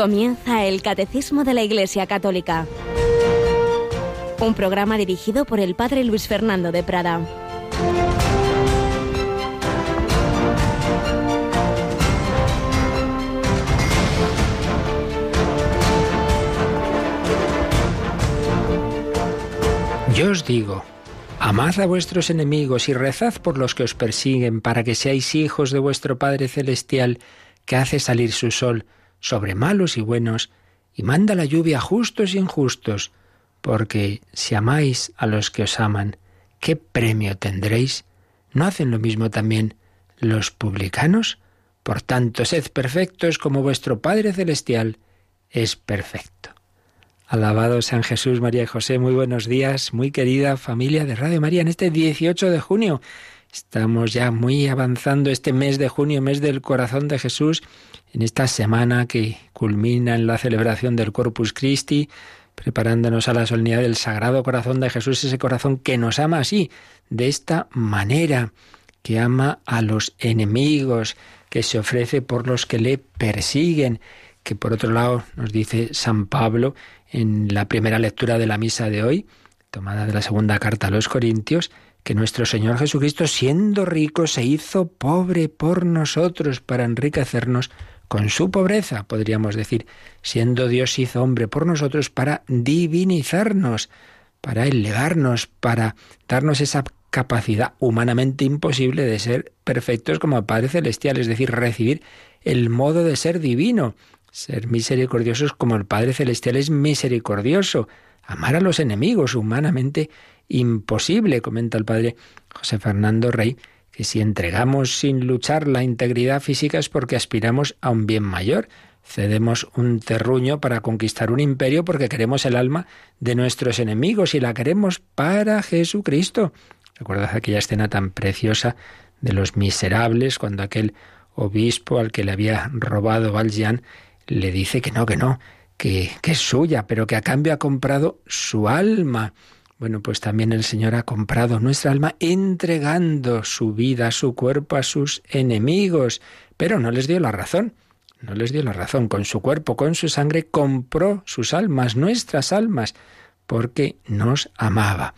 Comienza el Catecismo de la Iglesia Católica. Un programa dirigido por el Padre Luis Fernando de Prada. Yo os digo, amad a vuestros enemigos y rezad por los que os persiguen, para que seáis hijos de vuestro Padre Celestial, que hace salir su sol sobre malos y buenos, y manda la lluvia a justos y injustos, porque si amáis a los que os aman, ¿qué premio tendréis? ¿No hacen lo mismo también los publicanos? Por tanto, sed perfectos como vuestro Padre Celestial es perfecto. Alabado San Jesús, María y José, muy buenos días, muy querida familia de Radio María, en este 18 de junio. Estamos ya muy avanzando este mes de junio, mes del corazón de Jesús, en esta semana que culmina en la celebración del Corpus Christi, preparándonos a la solemnidad del Sagrado Corazón de Jesús, ese corazón que nos ama así, de esta manera, que ama a los enemigos, que se ofrece por los que le persiguen, que por otro lado nos dice San Pablo en la primera lectura de la misa de hoy, tomada de la segunda carta a los Corintios, que nuestro Señor Jesucristo, siendo rico, se hizo pobre por nosotros para enriquecernos con su pobreza, podríamos decir, siendo Dios hizo hombre por nosotros para divinizarnos, para elevarnos, para darnos esa capacidad humanamente imposible de ser perfectos como Padre Celestial, es decir, recibir el modo de ser divino, ser misericordiosos como el Padre Celestial es misericordioso, amar a los enemigos humanamente imposible, comenta el Padre José Fernando Rey, que si entregamos sin luchar la integridad física es porque aspiramos a un bien mayor. Cedemos un terruño para conquistar un imperio porque queremos el alma de nuestros enemigos y la queremos para Jesucristo. ¿Recuerdas aquella escena tan preciosa de los miserables cuando aquel obispo al que le había robado Valjean le dice que no, que no, que es suya, pero que a cambio ha comprado su alma. Bueno, pues también el Señor ha comprado nuestra alma entregando su vida, su cuerpo a sus enemigos, pero no les dio la razón. No les dio la razón. Con su cuerpo, con su sangre, compró sus almas, nuestras almas, porque nos amaba.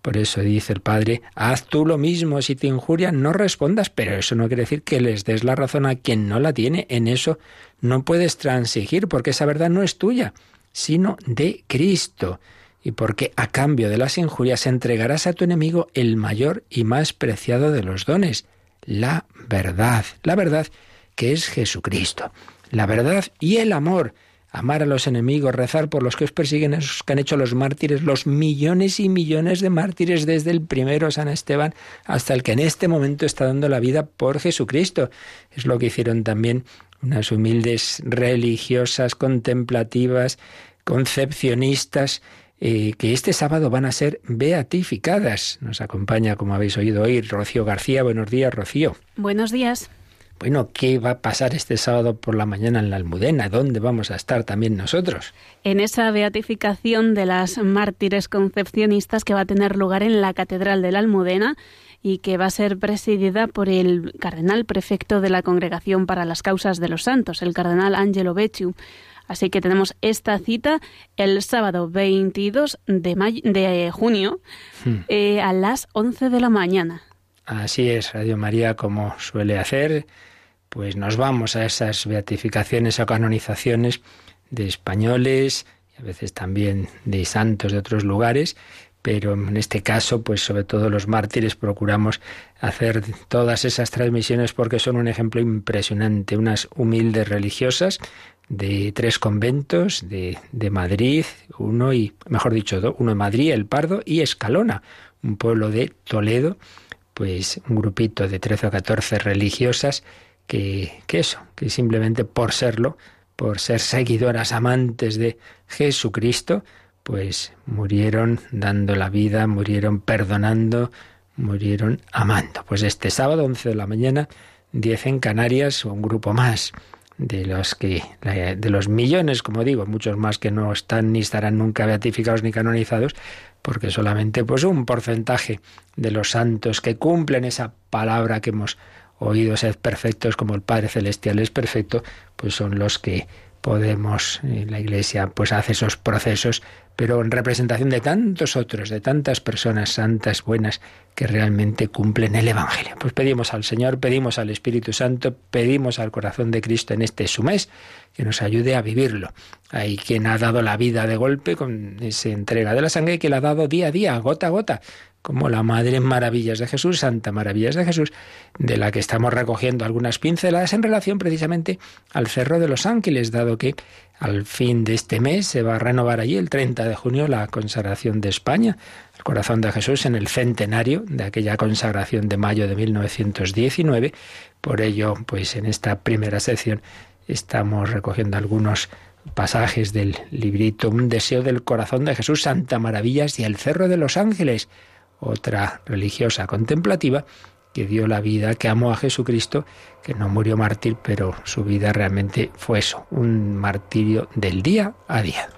Por eso dice el Padre, haz tú lo mismo, si te injurian, no respondas, pero eso no quiere decir que les des la razón a quien no la tiene. En eso no puedes transigir, porque esa verdad no es tuya, sino de Cristo y porque a cambio de las injurias entregarás a tu enemigo el mayor y más preciado de los dones, la verdad, la verdad que es Jesucristo, la verdad y el amor, amar a los enemigos, rezar por los que os persiguen, esos que han hecho los mártires, los millones y millones de mártires desde el primero San Esteban hasta el que en este momento está dando la vida por Jesucristo. Es lo que hicieron también unas humildes religiosas, contemplativas, concepcionistas, eh, que este sábado van a ser beatificadas. Nos acompaña, como habéis oído hoy, Rocío García. Buenos días, Rocío. Buenos días. Bueno, ¿qué va a pasar este sábado por la mañana en la Almudena? ¿Dónde vamos a estar también nosotros? En esa beatificación de las mártires concepcionistas que va a tener lugar en la Catedral de la Almudena y que va a ser presidida por el cardenal prefecto de la Congregación para las Causas de los Santos, el cardenal Angelo Becciu. Así que tenemos esta cita el sábado 22 de, de junio hmm. eh, a las 11 de la mañana. Así es, Radio María, como suele hacer, pues nos vamos a esas beatificaciones o canonizaciones de españoles y a veces también de santos de otros lugares, pero en este caso, pues sobre todo los mártires procuramos hacer todas esas transmisiones porque son un ejemplo impresionante, unas humildes religiosas de tres conventos de, de, Madrid, uno y, mejor dicho, uno en Madrid, El Pardo y Escalona, un pueblo de Toledo, pues un grupito de 13 o 14 religiosas que, que eso, que simplemente por serlo, por ser seguidoras amantes de Jesucristo, pues murieron dando la vida, murieron perdonando, murieron amando. Pues este sábado, 11 de la mañana, 10 en Canarias, un grupo más de los que de los millones, como digo, muchos más que no están ni estarán nunca beatificados ni canonizados, porque solamente pues un porcentaje de los santos que cumplen esa palabra que hemos oído ser perfectos como el Padre celestial es perfecto, pues son los que podemos, eh, la Iglesia pues hace esos procesos, pero en representación de tantos otros, de tantas personas santas, buenas, que realmente cumplen el Evangelio. Pues pedimos al Señor, pedimos al Espíritu Santo, pedimos al corazón de Cristo en este su mes, que nos ayude a vivirlo. Hay quien ha dado la vida de golpe con esa entrega de la sangre que la ha dado día a día, gota a gota, como la Madre Maravillas de Jesús, Santa Maravillas de Jesús, de la que estamos recogiendo algunas pinceladas en relación precisamente al Cerro de los Ángeles, dado que al fin de este mes se va a renovar allí el 30 de junio la consagración de España, el corazón de Jesús en el centenario de aquella consagración de mayo de 1919. Por ello, pues en esta primera sección estamos recogiendo algunos pasajes del librito Un deseo del corazón de Jesús, Santa Maravillas y el Cerro de los Ángeles otra religiosa contemplativa que dio la vida, que amó a Jesucristo, que no murió mártir, pero su vida realmente fue eso, un martirio del día a día.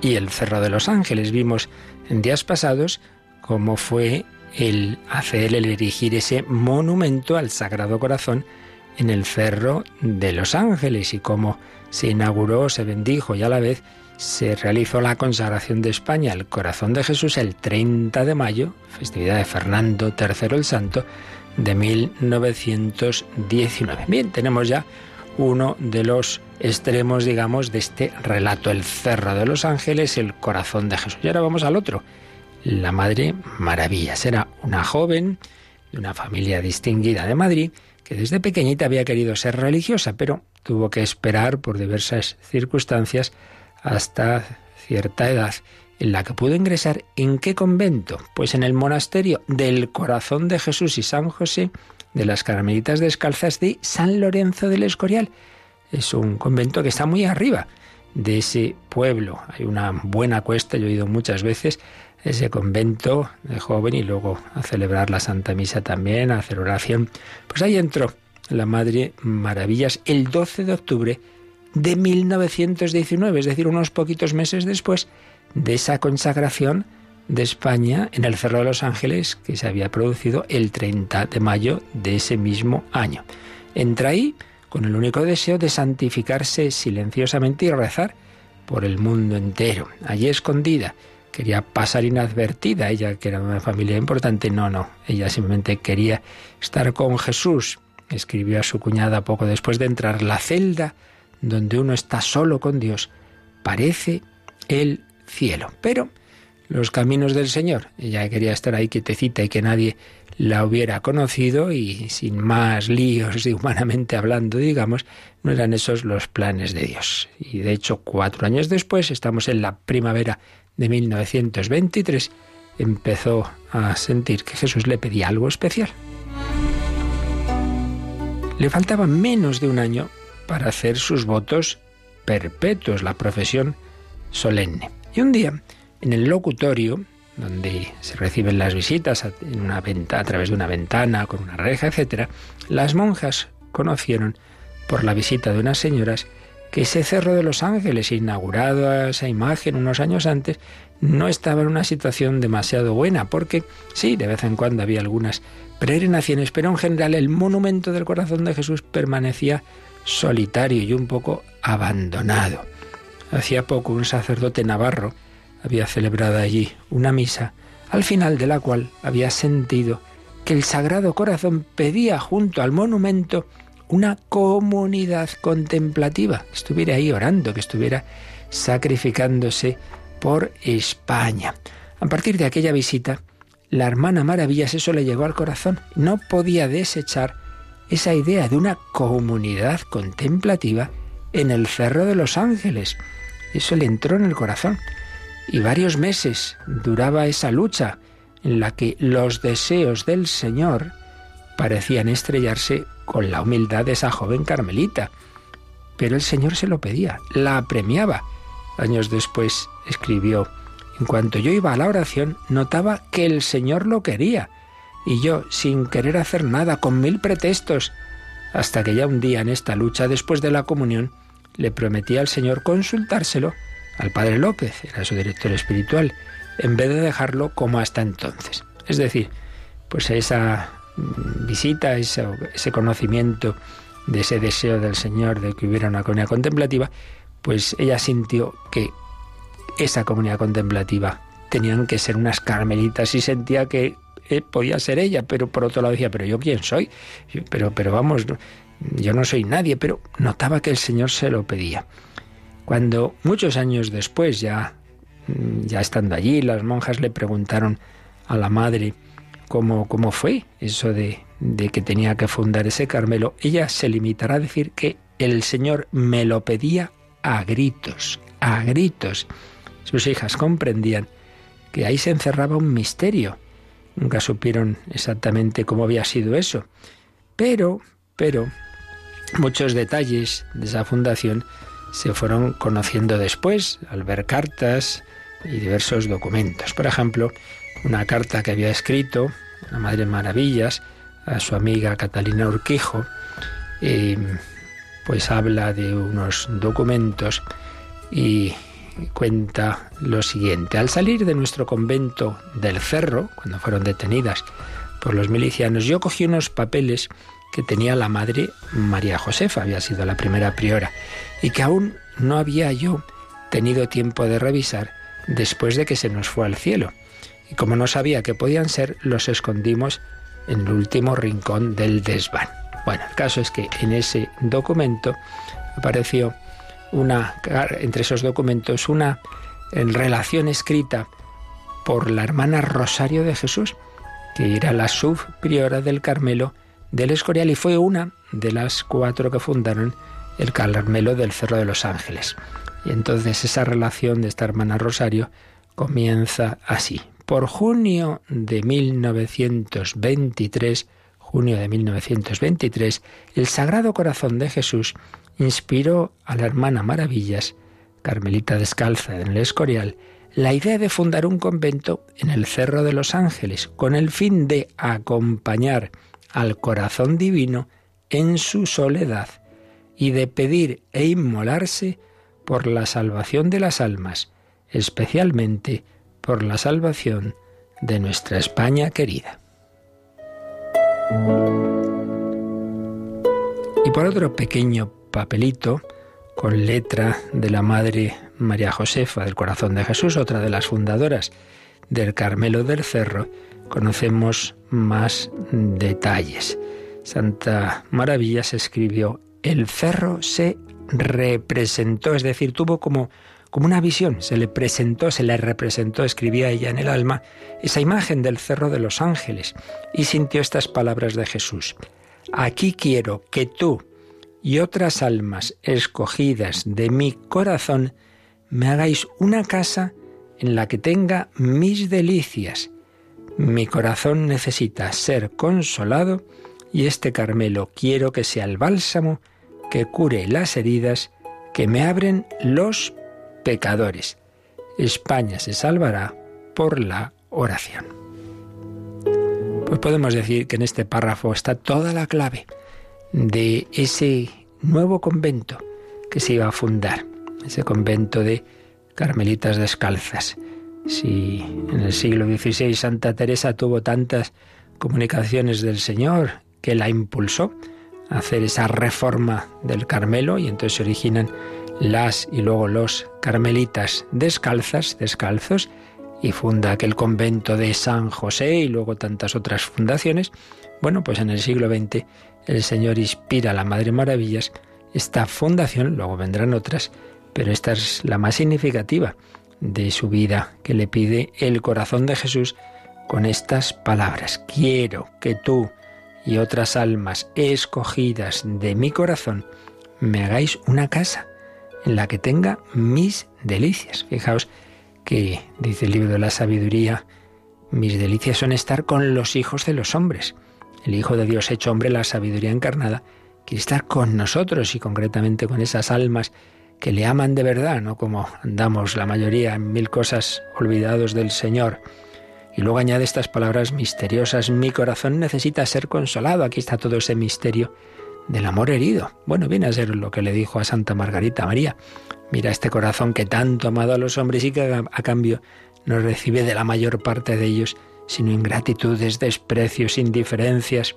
Y el Cerro de los Ángeles. Vimos en días pasados cómo fue el hacer, el erigir ese monumento al Sagrado Corazón en el Cerro de los Ángeles y cómo se inauguró, se bendijo y a la vez se realizó la consagración de España al Corazón de Jesús el 30 de mayo, festividad de Fernando III el Santo, de 1919. Bien, tenemos ya uno de los extremos, digamos, de este relato, el Cerro de los Ángeles, el corazón de Jesús. Y ahora vamos al otro, la Madre Maravilla. Era una joven de una familia distinguida de Madrid que desde pequeñita había querido ser religiosa, pero tuvo que esperar por diversas circunstancias hasta cierta edad en la que pudo ingresar en qué convento? Pues en el monasterio del Corazón de Jesús y San José de las Carmelitas Descalzas de San Lorenzo del Escorial. Es un convento que está muy arriba de ese pueblo. Hay una buena cuesta, yo he ido muchas veces a ese convento de joven y luego a celebrar la Santa Misa también, a hacer oración. Pues ahí entró la Madre Maravillas el 12 de octubre de 1919, es decir, unos poquitos meses después de esa consagración de España en el Cerro de los Ángeles que se había producido el 30 de mayo de ese mismo año. Entra ahí con el único deseo de santificarse silenciosamente y rezar por el mundo entero. Allí escondida, quería pasar inadvertida, ella que era una familia importante, no, no, ella simplemente quería estar con Jesús. Escribió a su cuñada poco después de entrar, la celda donde uno está solo con Dios, parece el cielo. Pero los caminos del Señor. Ella quería estar ahí quietecita y que nadie la hubiera conocido y sin más líos y humanamente hablando, digamos, no eran esos los planes de Dios. Y de hecho, cuatro años después, estamos en la primavera de 1923, empezó a sentir que Jesús le pedía algo especial. Le faltaba menos de un año para hacer sus votos perpetuos, la profesión solemne. Y un día, en el locutorio, donde se reciben las visitas en una venta, a través de una ventana, con una reja, etc., las monjas conocieron por la visita de unas señoras que ese Cerro de los Ángeles, inaugurado a esa imagen unos años antes, no estaba en una situación demasiado buena, porque sí, de vez en cuando había algunas peregrinaciones, pero en general el monumento del corazón de Jesús permanecía solitario y un poco abandonado. Hacía poco un sacerdote navarro había celebrado allí una misa, al final de la cual había sentido que el Sagrado Corazón pedía junto al monumento una comunidad contemplativa, estuviera ahí orando, que estuviera sacrificándose por España. A partir de aquella visita, la hermana Maravillas eso le llegó al corazón. No podía desechar esa idea de una comunidad contemplativa en el Cerro de los Ángeles. Eso le entró en el corazón. Y varios meses duraba esa lucha en la que los deseos del Señor parecían estrellarse con la humildad de esa joven carmelita. Pero el Señor se lo pedía, la premiaba. Años después escribió, en cuanto yo iba a la oración, notaba que el Señor lo quería, y yo, sin querer hacer nada, con mil pretextos, hasta que ya un día en esta lucha, después de la comunión, le prometí al Señor consultárselo al Padre López, era su director espiritual, en vez de dejarlo como hasta entonces. Es decir, pues esa mm, visita, ese, conocimiento de ese deseo del Señor de que hubiera una comunidad contemplativa, pues ella sintió que esa comunidad contemplativa tenían que ser unas carmelitas y sentía que eh, podía ser ella, pero por otro lado decía, pero yo quién soy, pero, pero vamos, yo no soy nadie, pero notaba que el Señor se lo pedía. Cuando muchos años después, ya, ya estando allí, las monjas le preguntaron a la madre cómo, cómo fue eso de, de que tenía que fundar ese Carmelo, ella se limitará a decir que el Señor me lo pedía a gritos, a gritos. Sus hijas comprendían que ahí se encerraba un misterio. Nunca supieron exactamente cómo había sido eso. Pero, pero, muchos detalles de esa fundación se fueron conociendo después al ver cartas y diversos documentos. Por ejemplo, una carta que había escrito la Madre Maravillas a su amiga Catalina Urquijo, eh, pues habla de unos documentos y cuenta lo siguiente. Al salir de nuestro convento del Cerro, cuando fueron detenidas por los milicianos, yo cogí unos papeles que tenía la madre María Josefa, había sido la primera priora, y que aún no había yo tenido tiempo de revisar después de que se nos fue al cielo. Y como no sabía que podían ser, los escondimos en el último rincón del desván. Bueno, el caso es que en ese documento apareció una, entre esos documentos, una en relación escrita por la hermana Rosario de Jesús, que era la subpriora del Carmelo del Escorial y fue una de las cuatro que fundaron el Carmelo del Cerro de los Ángeles. Y entonces esa relación de esta hermana Rosario comienza así. Por junio de 1923, junio de 1923, el Sagrado Corazón de Jesús inspiró a la hermana Maravillas, Carmelita Descalza en el Escorial, la idea de fundar un convento en el Cerro de los Ángeles, con el fin de acompañar al corazón divino en su soledad y de pedir e inmolarse por la salvación de las almas, especialmente por la salvación de nuestra España querida. Y por otro pequeño papelito con letra de la Madre María Josefa del Corazón de Jesús, otra de las fundadoras del Carmelo del Cerro, conocemos más detalles. Santa Maravillas escribió, el cerro se representó, es decir, tuvo como, como una visión, se le presentó, se le representó, escribía ella en el alma, esa imagen del cerro de los ángeles y sintió estas palabras de Jesús. Aquí quiero que tú, y otras almas escogidas de mi corazón, me hagáis una casa en la que tenga mis delicias. Mi corazón necesita ser consolado y este Carmelo quiero que sea el bálsamo que cure las heridas que me abren los pecadores. España se salvará por la oración. Pues podemos decir que en este párrafo está toda la clave de ese nuevo convento que se iba a fundar, ese convento de carmelitas descalzas. Si en el siglo XVI Santa Teresa tuvo tantas comunicaciones del Señor que la impulsó hacer esa reforma del Carmelo y entonces se originan las y luego los carmelitas descalzas, descalzos, y funda aquel convento de San José y luego tantas otras fundaciones, bueno, pues en el siglo XX el Señor inspira a la Madre Maravillas esta fundación, luego vendrán otras, pero esta es la más significativa de su vida, que le pide el corazón de Jesús con estas palabras. Quiero que tú y otras almas escogidas de mi corazón me hagáis una casa en la que tenga mis delicias. Fijaos que dice el libro de la sabiduría, mis delicias son estar con los hijos de los hombres el Hijo de Dios hecho hombre, la sabiduría encarnada, quiere estar con nosotros y concretamente con esas almas que le aman de verdad, no como andamos la mayoría en mil cosas olvidados del Señor. Y luego añade estas palabras misteriosas, mi corazón necesita ser consolado. Aquí está todo ese misterio del amor herido. Bueno, viene a ser lo que le dijo a Santa Margarita María. Mira este corazón que tanto ha amado a los hombres y que a cambio no recibe de la mayor parte de ellos sino ingratitudes, desprecios, indiferencias.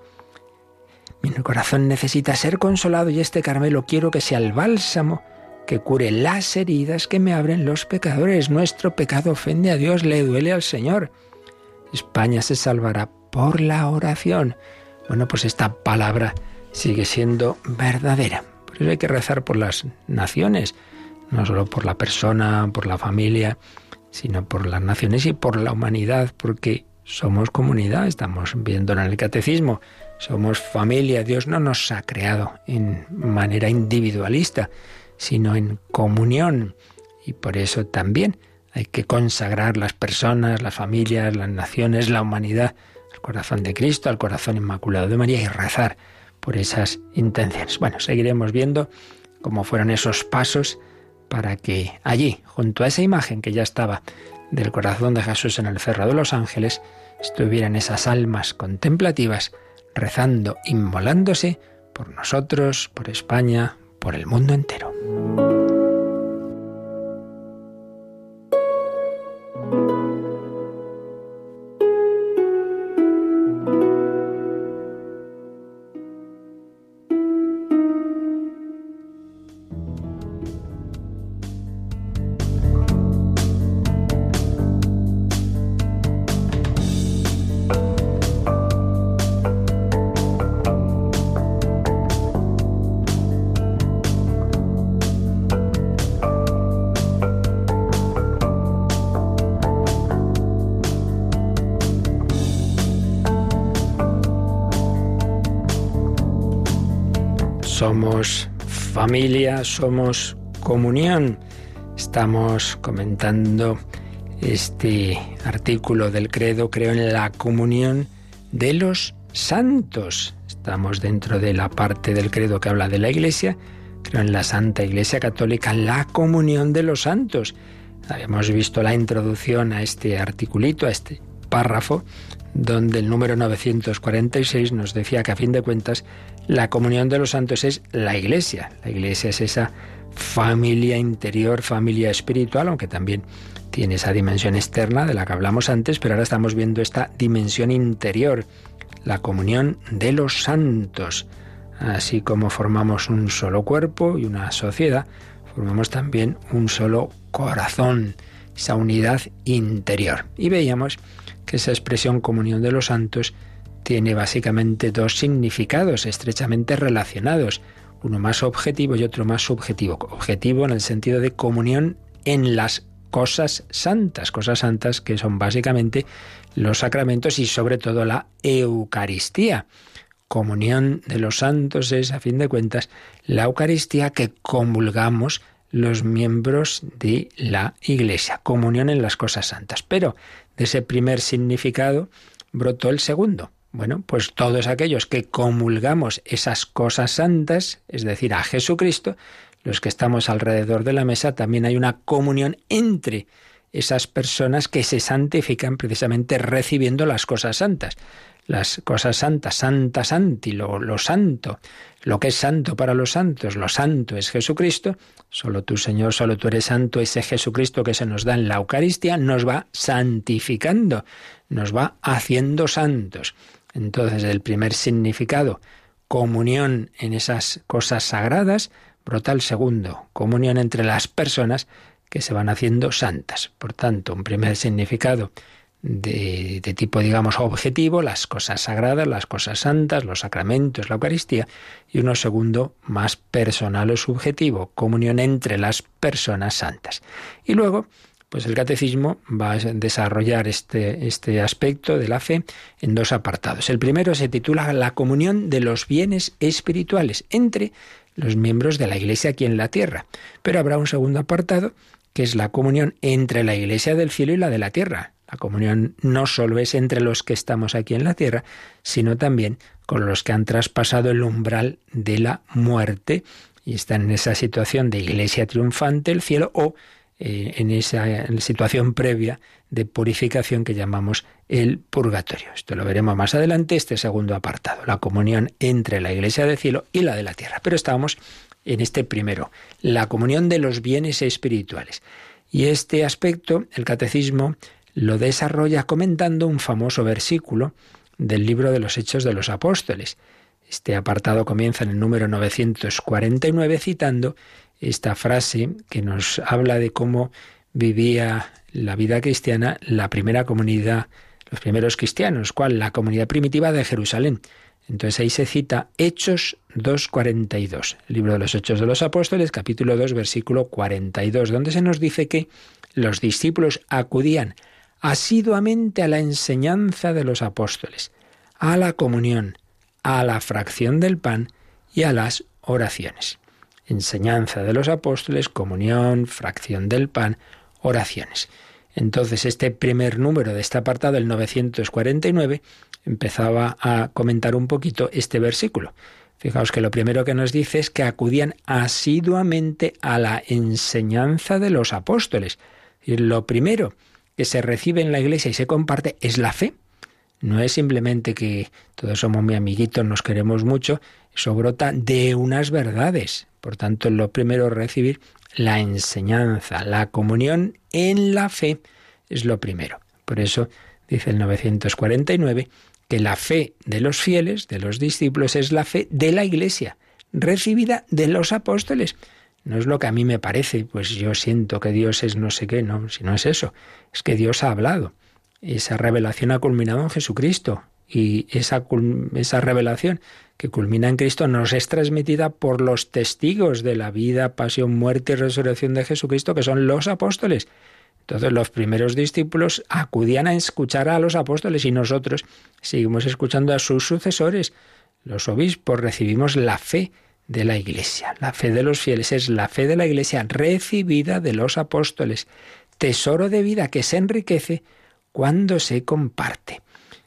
Mi corazón necesita ser consolado y este Carmelo quiero que sea el bálsamo que cure las heridas que me abren los pecadores. Nuestro pecado ofende a Dios, le duele al Señor. España se salvará por la oración. Bueno, pues esta palabra sigue siendo verdadera. Por eso hay que rezar por las naciones, no solo por la persona, por la familia, sino por las naciones y por la humanidad, porque somos comunidad, estamos viendo en el catecismo, somos familia, Dios no nos ha creado en manera individualista, sino en comunión. Y por eso también hay que consagrar las personas, las familias, las naciones, la humanidad al corazón de Cristo, al corazón inmaculado de María y rezar por esas intenciones. Bueno, seguiremos viendo cómo fueron esos pasos para que allí, junto a esa imagen que ya estaba del corazón de Jesús en el Cerro de los Ángeles, estuvieran esas almas contemplativas rezando, inmolándose por nosotros, por España, por el mundo entero. Somos comunión. Estamos comentando este artículo del credo, creo en la comunión de los santos. Estamos dentro de la parte del credo que habla de la iglesia, creo en la Santa Iglesia Católica, la comunión de los santos. Habíamos visto la introducción a este articulito, a este párrafo, donde el número 946 nos decía que a fin de cuentas la comunión de los santos es la iglesia. La iglesia es esa familia interior, familia espiritual, aunque también tiene esa dimensión externa de la que hablamos antes, pero ahora estamos viendo esta dimensión interior, la comunión de los santos. Así como formamos un solo cuerpo y una sociedad, formamos también un solo corazón, esa unidad interior. Y veíamos que esa expresión comunión de los santos tiene básicamente dos significados estrechamente relacionados, uno más objetivo y otro más subjetivo. Objetivo en el sentido de comunión en las cosas santas, cosas santas que son básicamente los sacramentos y sobre todo la Eucaristía. Comunión de los santos es, a fin de cuentas, la Eucaristía que comulgamos los miembros de la Iglesia. Comunión en las cosas santas. Pero de ese primer significado brotó el segundo, bueno, pues todos aquellos que comulgamos esas cosas santas, es decir, a Jesucristo, los que estamos alrededor de la mesa, también hay una comunión entre esas personas que se santifican precisamente recibiendo las cosas santas. Las cosas santas, santa santi, lo, lo santo, lo que es santo para los santos, lo santo es Jesucristo, solo tú Señor, solo tú eres santo, ese Jesucristo que se nos da en la Eucaristía nos va santificando, nos va haciendo santos. Entonces, el primer significado, comunión en esas cosas sagradas, brota el segundo, comunión entre las personas que se van haciendo santas. Por tanto, un primer significado de, tipo, digamos, objetivo, las cosas sagradas, las cosas santas, los sacramentos, la Eucaristía, y uno segundo más personal o subjetivo, comunión entre las personas santas. Y luego, pues el catecismo va a desarrollar este, este aspecto de la fe en dos apartados. El primero se titula La comunión de los bienes espirituales entre los miembros de la Iglesia aquí en la tierra. Pero habrá un segundo apartado que es la comunión entre la Iglesia del cielo y la de la tierra. La comunión no solo es entre los que estamos aquí en la tierra, sino también con los que han traspasado el umbral de la muerte y están en esa situación de iglesia triunfante, el cielo, o eh, en esa situación previa de purificación que llamamos el purgatorio. Esto lo veremos más adelante, este segundo apartado, la comunión entre la iglesia del cielo y la de la tierra. Pero estamos en este primero, la comunión de los bienes espirituales. Y este aspecto, el catecismo lo desarrolla comentando un famoso versículo del libro de los Hechos de los Apóstoles. Este apartado comienza en el número 949 citando esta frase que nos habla de cómo vivía la vida cristiana la primera comunidad, los primeros cristianos, ¿cuál? La comunidad primitiva de Jerusalén. Entonces ahí se cita Hechos 2.42, el libro de los Hechos de los Apóstoles, capítulo 2, versículo 42, donde se nos dice que los discípulos acudían asiduamente a la enseñanza de los apóstoles, a la comunión, a la fracción del pan y a las oraciones. Enseñanza de los apóstoles, comunión, fracción del pan, oraciones. Entonces, este primer número de este apartado, el 949, empezaba a comentar un poquito este versículo. Fijaos que lo primero que nos dice es que acudían asiduamente a la enseñanza de los apóstoles. Y lo primero que se recibe en la iglesia y se comparte es la fe. No es simplemente que todos somos muy amiguitos, nos queremos mucho, eso brota de unas verdades. Por tanto, lo primero es recibir la enseñanza, la comunión en la fe es lo primero. Por eso dice el 949 que la fe de los fieles, de los discípulos, es la fe de la Iglesia, recibida de los apóstoles. No es lo que a mí me parece, pues yo siento que Dios es no sé qué, no, si no es eso, es que Dios ha hablado. Esa revelación ha culminado en Jesucristo y esa, esa revelación que culmina en Cristo nos es transmitida por los testigos de la vida, pasión, muerte y resurrección de Jesucristo, que son los apóstoles. Entonces los primeros discípulos acudían a escuchar a los apóstoles y nosotros seguimos escuchando a sus sucesores. Los obispos recibimos la fe de la Iglesia. La fe de los fieles es la fe de la Iglesia recibida de los apóstoles, tesoro de vida que se enriquece cuando se comparte.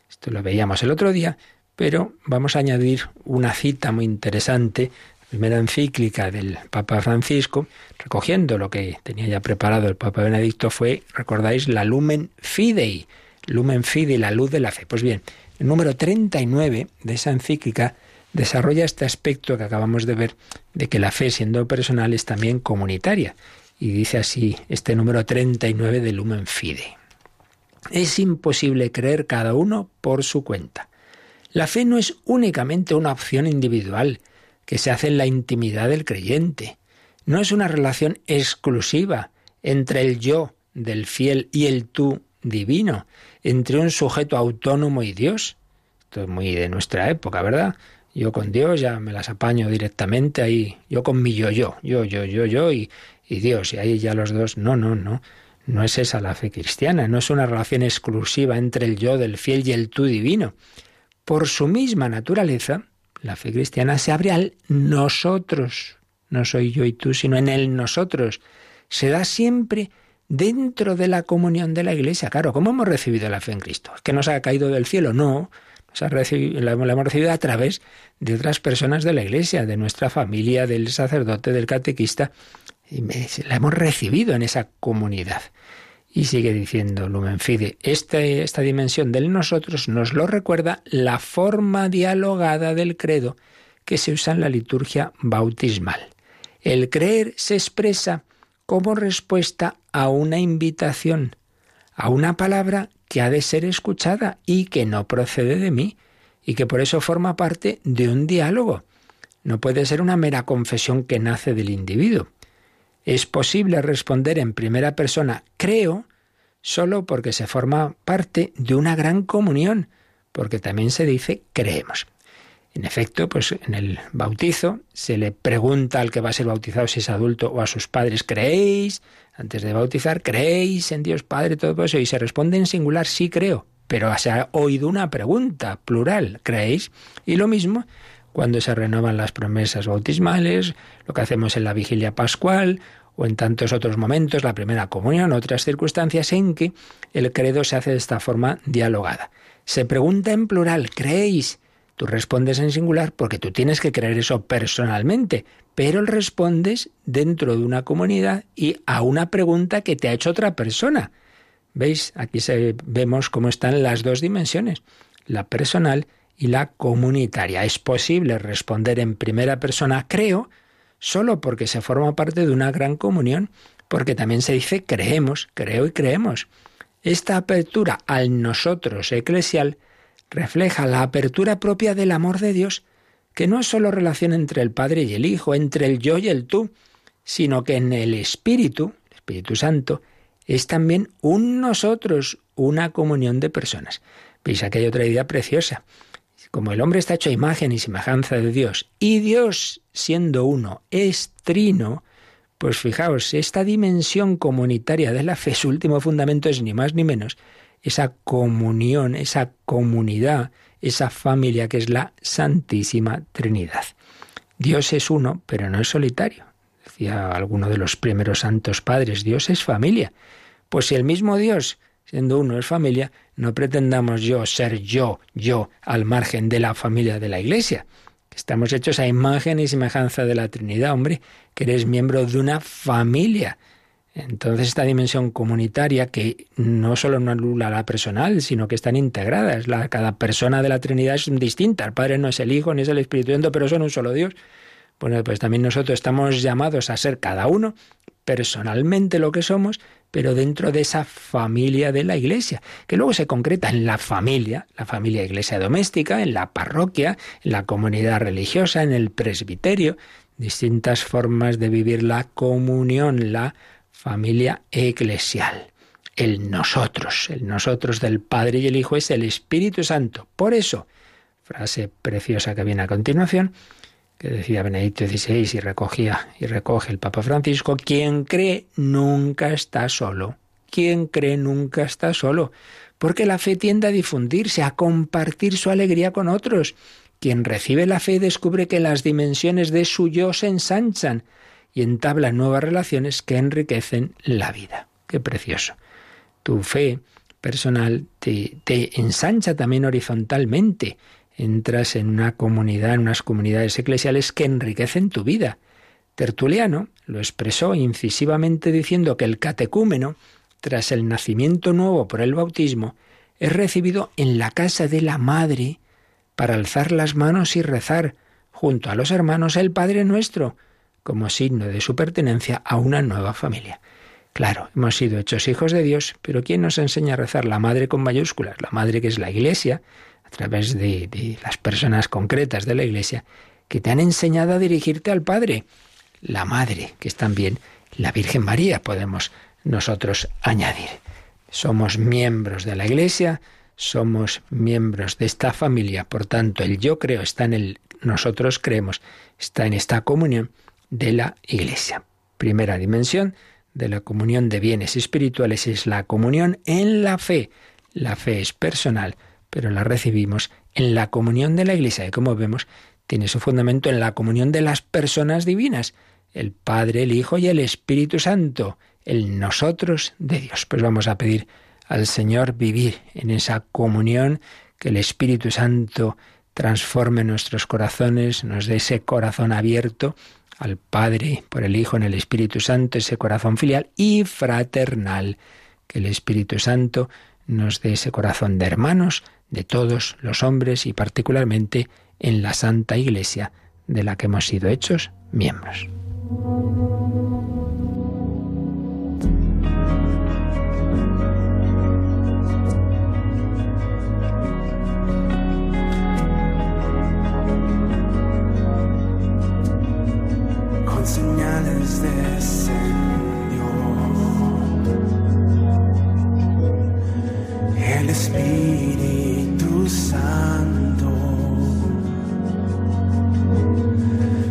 Esto lo veíamos el otro día, pero vamos a añadir una cita muy interesante, primera encíclica del Papa Francisco, recogiendo lo que tenía ya preparado el Papa Benedicto, fue, recordáis, la Lumen Fidei, Lumen Fidei, la luz de la fe. Pues bien, el número 39 de esa encíclica desarrolla este aspecto que acabamos de ver de que la fe, siendo personal, es también comunitaria. Y dice así este número 39 de Lumen Fide. Es imposible creer cada uno por su cuenta. La fe no es únicamente una opción individual que se hace en la intimidad del creyente. No es una relación exclusiva entre el yo del fiel y el tú divino, entre un sujeto autónomo y Dios. Esto es muy de nuestra época, ¿verdad? Yo con Dios ya me las apaño directamente ahí, yo con mi yo, yo, yo, yo, yo, yo y, y Dios, y ahí ya los dos, no, no, no, no es esa la fe cristiana, no es una relación exclusiva entre el yo del fiel y el tú divino. Por su misma naturaleza, la fe cristiana se abre al nosotros, no soy yo y tú, sino en el nosotros. Se da siempre dentro de la comunión de la Iglesia. Claro, ¿cómo hemos recibido la fe en Cristo? ¿Es que nos ha caído del cielo? No, la hemos recibido a través de otras personas de la Iglesia, de nuestra familia, del sacerdote, del catequista. Y la hemos recibido en esa comunidad. Y sigue diciendo Lumen Fide, esta, esta dimensión del nosotros nos lo recuerda la forma dialogada del credo que se usa en la liturgia bautismal. El creer se expresa como respuesta a una invitación, a una palabra que ha de ser escuchada y que no procede de mí, y que por eso forma parte de un diálogo. No puede ser una mera confesión que nace del individuo. Es posible responder en primera persona creo solo porque se forma parte de una gran comunión, porque también se dice creemos. En efecto, pues en el bautizo se le pregunta al que va a ser bautizado si es adulto o a sus padres, ¿creéis? Antes de bautizar, ¿creéis en Dios Padre todo eso? Y se responde en singular, sí creo, pero se ha oído una pregunta plural, ¿creéis? Y lo mismo cuando se renuevan las promesas bautismales, lo que hacemos en la vigilia pascual o en tantos otros momentos, la primera comunión, otras circunstancias en que el credo se hace de esta forma dialogada. Se pregunta en plural, ¿creéis? Tú respondes en singular porque tú tienes que creer eso personalmente, pero respondes dentro de una comunidad y a una pregunta que te ha hecho otra persona. ¿Veis? Aquí se, vemos cómo están las dos dimensiones, la personal y la comunitaria. Es posible responder en primera persona, creo, solo porque se forma parte de una gran comunión, porque también se dice creemos, creo y creemos. Esta apertura al nosotros eclesial refleja la apertura propia del amor de Dios, que no es solo relación entre el Padre y el Hijo, entre el yo y el tú, sino que en el Espíritu, Espíritu Santo, es también un nosotros, una comunión de personas. Veis, aquí hay otra idea preciosa. Como el hombre está hecho a imagen y semejanza de Dios, y Dios, siendo uno, es trino, pues fijaos, esta dimensión comunitaria de la fe, su último fundamento es ni más ni menos esa comunión, esa comunidad, esa familia que es la Santísima Trinidad. Dios es uno, pero no es solitario. Decía alguno de los primeros santos padres, Dios es familia. Pues si el mismo Dios, siendo uno, es familia, no pretendamos yo ser yo, yo, al margen de la familia de la Iglesia. Estamos hechos a imagen y semejanza de la Trinidad, hombre, que eres miembro de una familia. Entonces esta dimensión comunitaria que no solo no anula la personal, sino que están integradas. La, cada persona de la Trinidad es distinta. El Padre no es el Hijo ni es el Espíritu Santo, pero son un solo Dios. Bueno, pues también nosotros estamos llamados a ser cada uno personalmente lo que somos, pero dentro de esa familia de la Iglesia, que luego se concreta en la familia, la familia iglesia doméstica, en la parroquia, en la comunidad religiosa, en el presbiterio, distintas formas de vivir la comunión, la familia eclesial. El nosotros, el nosotros del Padre y el Hijo es el Espíritu Santo. Por eso, frase preciosa que viene a continuación, que decía Benedicto XVI y recogía y recoge el Papa Francisco, quien cree nunca está solo. Quien cree nunca está solo, porque la fe tiende a difundirse, a compartir su alegría con otros. Quien recibe la fe descubre que las dimensiones de su yo se ensanchan y entabla nuevas relaciones que enriquecen la vida. Qué precioso. Tu fe personal te, te ensancha también horizontalmente entras en una comunidad, en unas comunidades eclesiales que enriquecen tu vida. Tertuliano lo expresó incisivamente diciendo que el catecúmeno, tras el nacimiento nuevo por el bautismo, es recibido en la casa de la madre para alzar las manos y rezar junto a los hermanos el Padre nuestro, como signo de su pertenencia a una nueva familia. Claro, hemos sido hechos hijos de Dios, pero ¿quién nos enseña a rezar? La madre con mayúsculas, la madre que es la Iglesia, a través de, las personas concretas de la Iglesia que te han enseñado a dirigirte al Padre. La Madre, que es también la Virgen María, podemos nosotros añadir. Somos miembros de la Iglesia, somos miembros de esta familia, por tanto el yo creo está en el nosotros creemos, está en esta comunión de la Iglesia. Primera dimensión de la comunión de bienes espirituales es la comunión en la fe. La fe es personal, pero la recibimos en la comunión de la Iglesia, y como vemos, tiene su fundamento en la comunión de las personas divinas, el Padre, el Hijo y el Espíritu Santo, el nosotros de Dios. Pues vamos a pedir al Señor vivir en esa comunión, que el Espíritu Santo transforme nuestros corazones, nos dé ese corazón abierto al Padre, por el Hijo, en el Espíritu Santo, ese corazón filial y fraternal, que el Espíritu Santo nos dé ese corazón de hermanos, de todos los hombres y particularmente en la Santa Iglesia de la que hemos sido hechos miembros. Señales de Señor, el Espíritu Santo,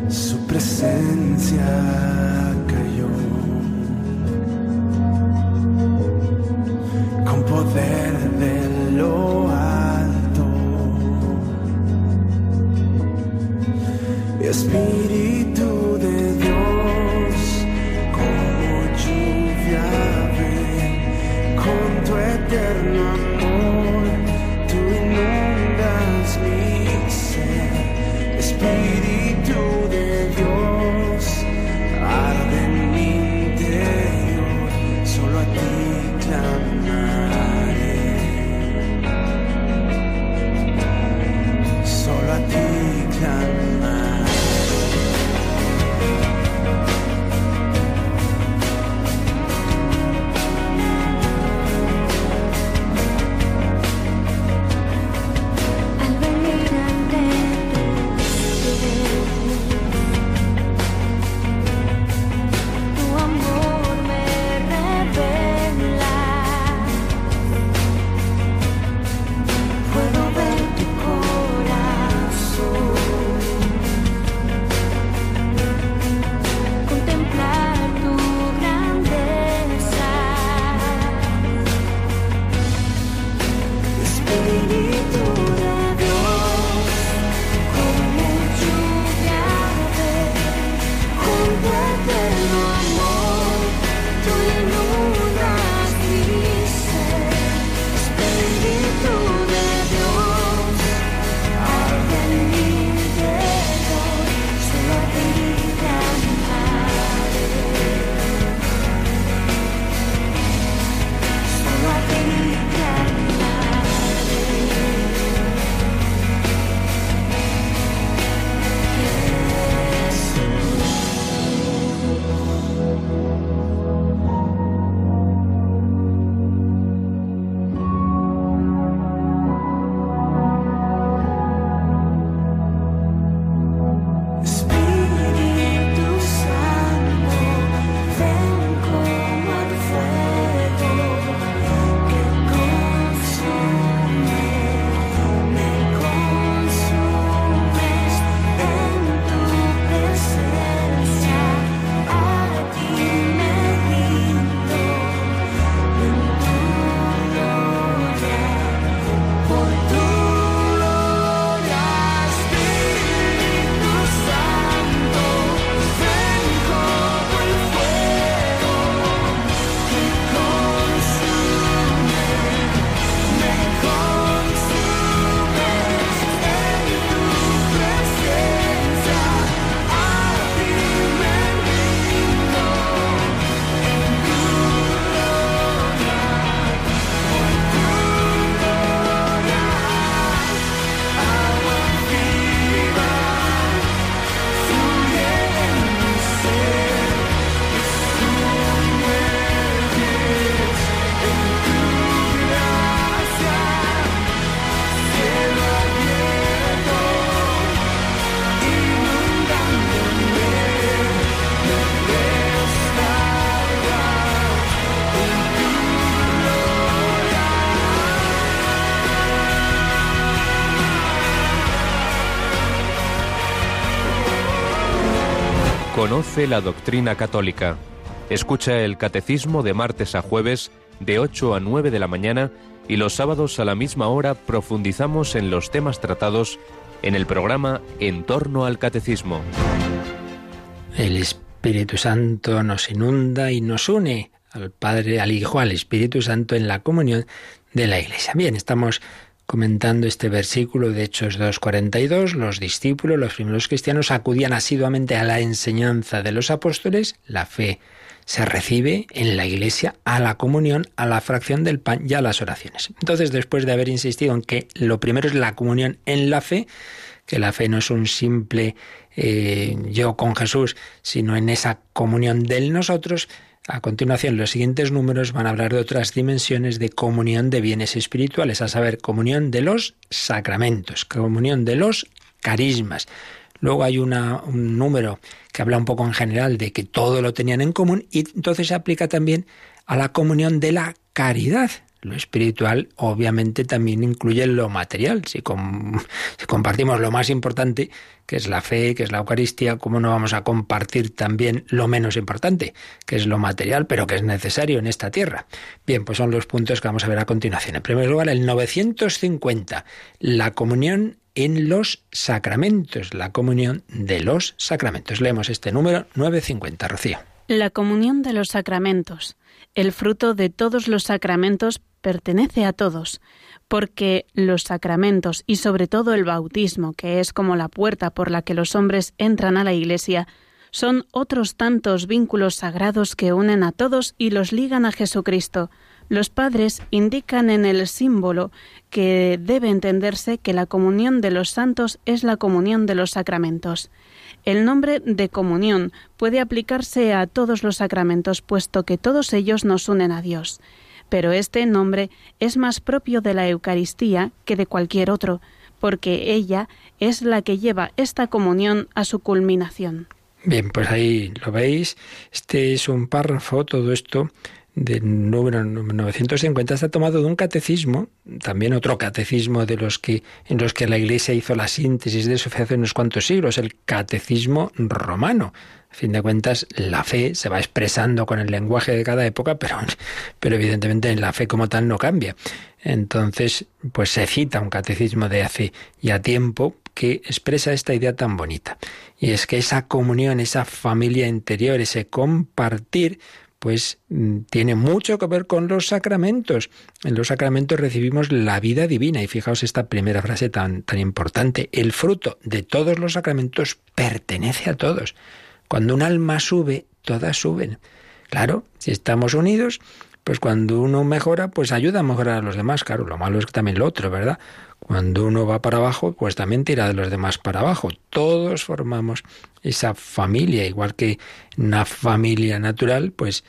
su presencia cayó. Con poder de lo alto. Espíritu day Conoce la doctrina católica. Escucha el catecismo de martes a jueves de 8 a 9 de la mañana y los sábados a la misma hora profundizamos en los temas tratados en el programa En torno al catecismo. El Espíritu Santo nos inunda y nos une al Padre, al Hijo, al Espíritu Santo en la comunión de la Iglesia. Bien, estamos comentando este versículo de Hechos 2.42, los discípulos, los primeros cristianos acudían asiduamente a la enseñanza de los apóstoles, la fe se recibe en la iglesia a la comunión, a la fracción del pan y a las oraciones. Entonces, después de haber insistido en que lo primero es la comunión en la fe, que la fe no es un simple eh, yo con Jesús, sino en esa comunión del nosotros, a continuación, los siguientes números van a hablar de otras dimensiones de comunión de bienes espirituales, a saber, comunión de los sacramentos, comunión de los carismas. Luego hay un número que habla un poco en general de que todo lo tenían en común y entonces se aplica también a la comunión de la caridad. Lo espiritual obviamente también incluye lo material. Si, compartimos lo más importante, que es la fe, que es la Eucaristía, ¿cómo no vamos a compartir también lo menos importante, que es lo material, pero que es necesario en esta tierra? Bien, pues son los puntos que vamos a ver a continuación. En primer lugar, el 950, la comunión en los sacramentos, la comunión de los sacramentos. Leemos este número 950, Rocío. La comunión de los sacramentos. El fruto de todos los sacramentos pertenece a todos, porque los sacramentos y sobre todo el bautismo, que es como la puerta por la que los hombres entran a la Iglesia, son otros tantos vínculos sagrados que unen a todos y los ligan a Jesucristo. Los padres indican en el símbolo que debe entenderse que la comunión de los santos es la comunión de los sacramentos. El nombre de comunión puede aplicarse a todos los sacramentos, puesto que todos ellos nos unen a Dios pero este nombre es más propio de la Eucaristía que de cualquier otro, porque ella es la que lleva esta comunión a su culminación. Bien, pues ahí lo veis. Este es un párrafo, todo esto del número 950 está tomado de un catecismo, también otro catecismo de los que en los que la Iglesia hizo la síntesis de eso hace unos cuantos siglos, el catecismo romano. A fin de cuentas, la fe se va expresando con el lenguaje de cada época, pero, pero evidentemente la fe como tal no cambia. Entonces, pues se cita un catecismo de hace ya tiempo que expresa esta idea tan bonita. Y es que esa comunión, esa familia interior, ese compartir, pues mm, tiene mucho que ver con los sacramentos. En los sacramentos recibimos la vida divina y fijaos esta primera frase tan, tan importante. El fruto de todos los sacramentos pertenece a todos. Cuando un alma sube, todas suben. Claro, si estamos unidos, pues cuando uno mejora, pues ayuda a mejorar a los demás. Claro, lo malo es que también lo otro, ¿verdad? Cuando uno va para abajo, pues también tira de los demás para abajo. Todos formamos esa familia, igual que una familia natural, pues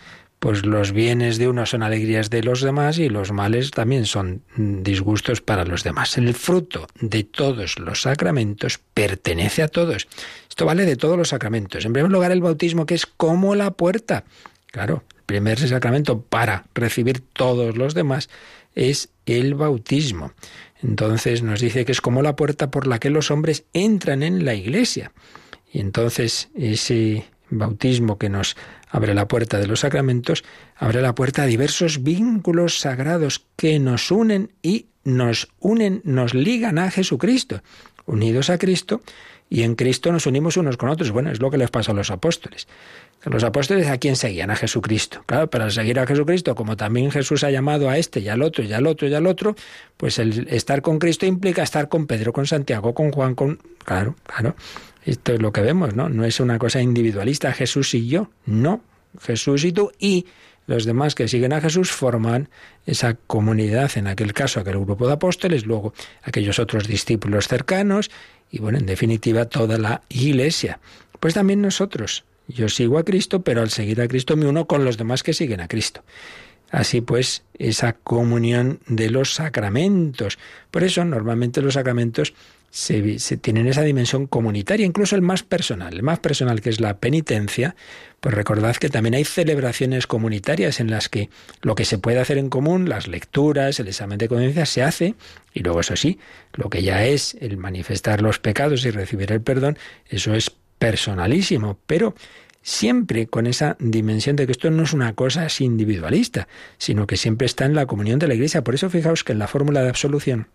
pues los bienes de uno son alegrías de los demás y los males también son disgustos para los demás. El fruto de todos los sacramentos pertenece a todos. Esto vale de todos los sacramentos. En primer lugar, el bautismo, que es como la puerta. Claro, el primer sacramento para recibir todos los demás es el bautismo. Entonces nos dice que es como la puerta por la que los hombres entran en la iglesia. Y entonces ese bautismo que nos abre la puerta de los sacramentos, abre la puerta a diversos vínculos sagrados que nos unen y nos unen, nos ligan a Jesucristo. Unidos a Cristo y en Cristo nos unimos unos con otros. Bueno, es lo que les pasa a los apóstoles. Los apóstoles a quién seguían? A Jesucristo. Claro, para seguir a Jesucristo, como también Jesús ha llamado a este y al otro y al otro y al otro, pues el estar con Cristo implica estar con Pedro, con Santiago, con Juan, con... Claro, claro. Esto es lo que vemos, ¿no? No es una cosa individualista, Jesús y yo, no, Jesús y tú, y los demás que siguen a Jesús forman esa comunidad, en aquel caso aquel grupo de apóstoles, luego aquellos otros discípulos cercanos, y bueno, en definitiva toda la iglesia. Pues también nosotros, yo sigo a Cristo, pero al seguir a Cristo me uno con los demás que siguen a Cristo. Así pues, esa comunión de los sacramentos. Por eso, normalmente los sacramentos se, tienen esa dimensión comunitaria, incluso el más personal. El más personal, que es la penitencia, pues recordad que también hay celebraciones comunitarias en las que lo que se puede hacer en común, las lecturas, el examen de conciencia, se hace, y luego eso sí, lo que ya es el manifestar los pecados y recibir el perdón, eso es personalísimo, pero siempre con esa dimensión de que esto no es una cosa individualista, sino que siempre está en la comunión de la Iglesia. Por eso fijaos que en la fórmula de absolución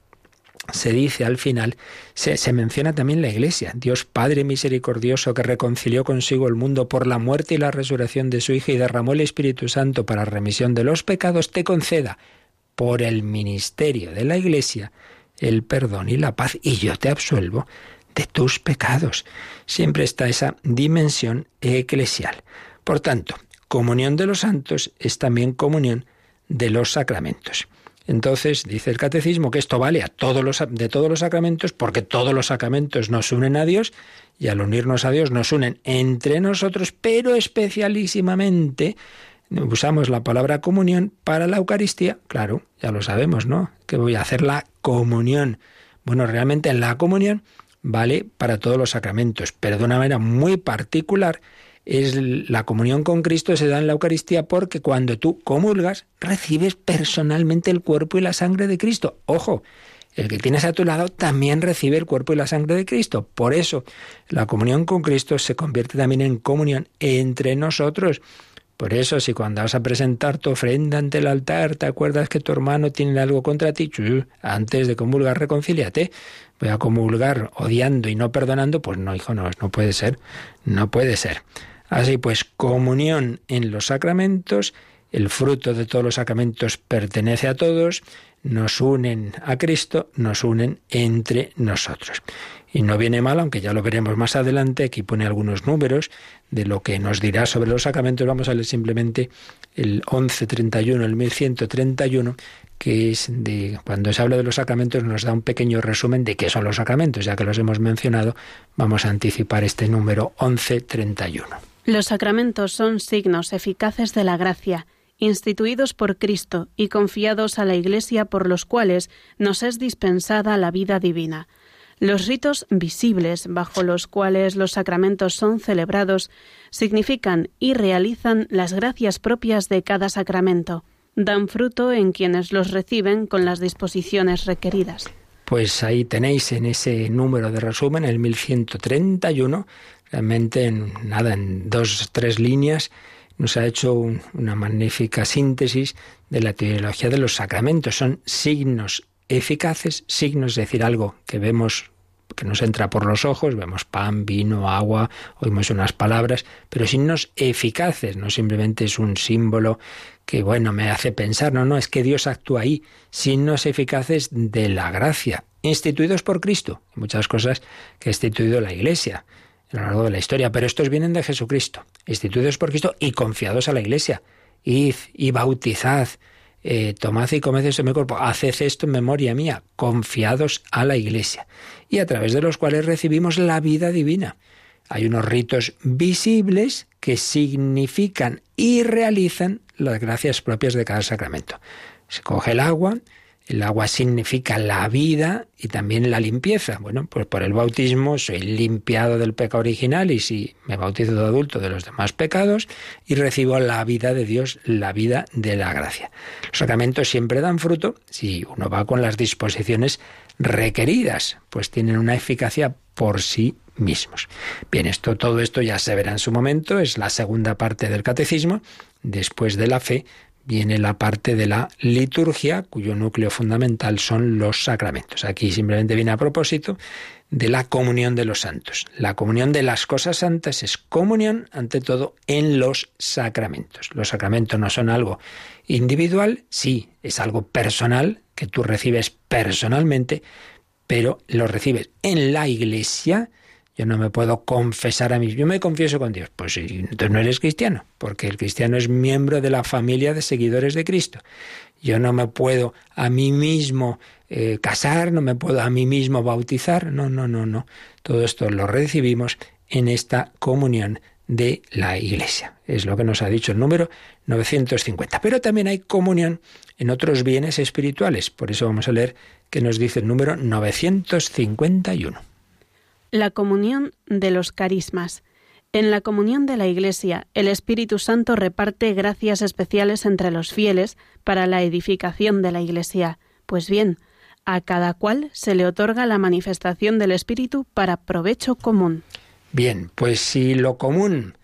se dice al final, se, se, menciona también la Iglesia, Dios Padre misericordioso que reconcilió consigo el mundo por la muerte y la resurrección de su Hija y derramó el Espíritu Santo para remisión de los pecados, te conceda por el ministerio de la Iglesia el perdón y la paz, y yo te absuelvo de tus pecados. Siempre está esa dimensión eclesial. Por tanto, comunión de los santos es también comunión de los sacramentos. Entonces, dice el catecismo que esto vale a todos los, de todos los sacramentos porque todos los sacramentos nos unen a Dios y al unirnos a Dios nos unen entre nosotros, pero especialísimamente usamos la palabra comunión para la Eucaristía. Claro, ya lo sabemos, ¿no? Que voy a hacer la comunión. Bueno, realmente la comunión vale para todos los sacramentos, pero de una manera muy particular es la comunión con Cristo se da en la Eucaristía porque cuando tú comulgas recibes personalmente el cuerpo y la sangre de Cristo. Ojo, el que tienes a tu lado también recibe el cuerpo y la sangre de Cristo. Por eso la comunión con Cristo se convierte también en comunión entre nosotros. Por eso, si cuando vas a presentar tu ofrenda ante el altar te acuerdas que tu hermano tiene algo contra ti, antes de comulgar, reconcíliate. Voy a comulgar odiando y no perdonando, pues no, hijo, no, no puede ser, no puede ser. Así pues, comunión en los sacramentos, el fruto de todos los sacramentos pertenece a todos, nos unen a Cristo, nos unen entre nosotros. Y no viene mal, aunque ya lo veremos más adelante, aquí pone algunos números de lo que nos dirá sobre los sacramentos. Vamos a leer simplemente el 1131, el 1131, que es de cuando se habla de los sacramentos nos da un pequeño resumen de qué son los sacramentos, ya que los hemos mencionado, vamos a anticipar este número 1131. Los sacramentos son signos eficaces de la gracia instituidos por Cristo y confiados a la Iglesia por los cuales nos es dispensada la vida divina. Los ritos visibles bajo los cuales los sacramentos son celebrados significan y realizan las gracias propias de cada sacramento. Dan fruto en quienes los reciben con las disposiciones requeridas. Pues ahí tenéis en ese número de resumen, el 1131, realmente en nada, en dos, tres líneas, nos ha hecho una magnífica síntesis de la teología de los sacramentos. Son signos eficaces, signos, es decir, algo que vemos que nos entra por los ojos, vemos pan, vino, agua, oímos unas palabras, pero signos eficaces, no simplemente es un símbolo que, bueno, me hace pensar, no, no, es que Dios actúa ahí, signos eficaces de la gracia, instituidos por Cristo, muchas cosas que ha instituido la Iglesia a lo largo de la historia, pero estos vienen de Jesucristo, instituidos por Cristo y confiados a la Iglesia. Id y bautizad, eh, tomad y comed este mi cuerpo, haced esto en memoria mía, confiados a la Iglesia, y a través de los cuales recibimos la vida divina. Hay unos ritos visibles que significan y realizan las gracias propias de cada sacramento. Se coge el agua, el agua significa la vida y también la limpieza. Bueno, pues por el bautismo soy limpiado del pecado original y si me bautizo de adulto de los demás pecados y recibo la vida de Dios, la vida de la gracia. Los sacramentos siempre dan fruto si uno va con las disposiciones requeridas, pues tienen una eficacia por sí mismos. Bien, esto, todo esto ya se verá en su momento, es la segunda parte del catecismo, después de la fe, viene la parte de la liturgia, cuyo núcleo fundamental son los sacramentos. Aquí simplemente viene a propósito de la comunión de los santos. La comunión de las cosas santas es comunión, ante todo, en los sacramentos. Los sacramentos no son algo individual, sí, es algo personal, que tú recibes personalmente, pero lo recibes en la iglesia, yo no me puedo confesar a mí. Yo me confieso con Dios. Pues entonces no eres cristiano, porque el cristiano es miembro de la familia de seguidores de Cristo. Yo no me puedo a mí mismo eh, casar, no me puedo a mí mismo bautizar. No, no, no, no. Todo esto lo recibimos en esta comunión de la Iglesia. Es lo que nos ha dicho el número 950. Pero también hay comunión en otros bienes espirituales. Por eso vamos a leer que nos dice el número 951. La comunión de los carismas. En la comunión de la Iglesia, el Espíritu Santo reparte gracias especiales entre los fieles para la edificación de la Iglesia. Pues bien, a cada cual se le otorga la manifestación del Espíritu para provecho común. Bien, pues si lo común,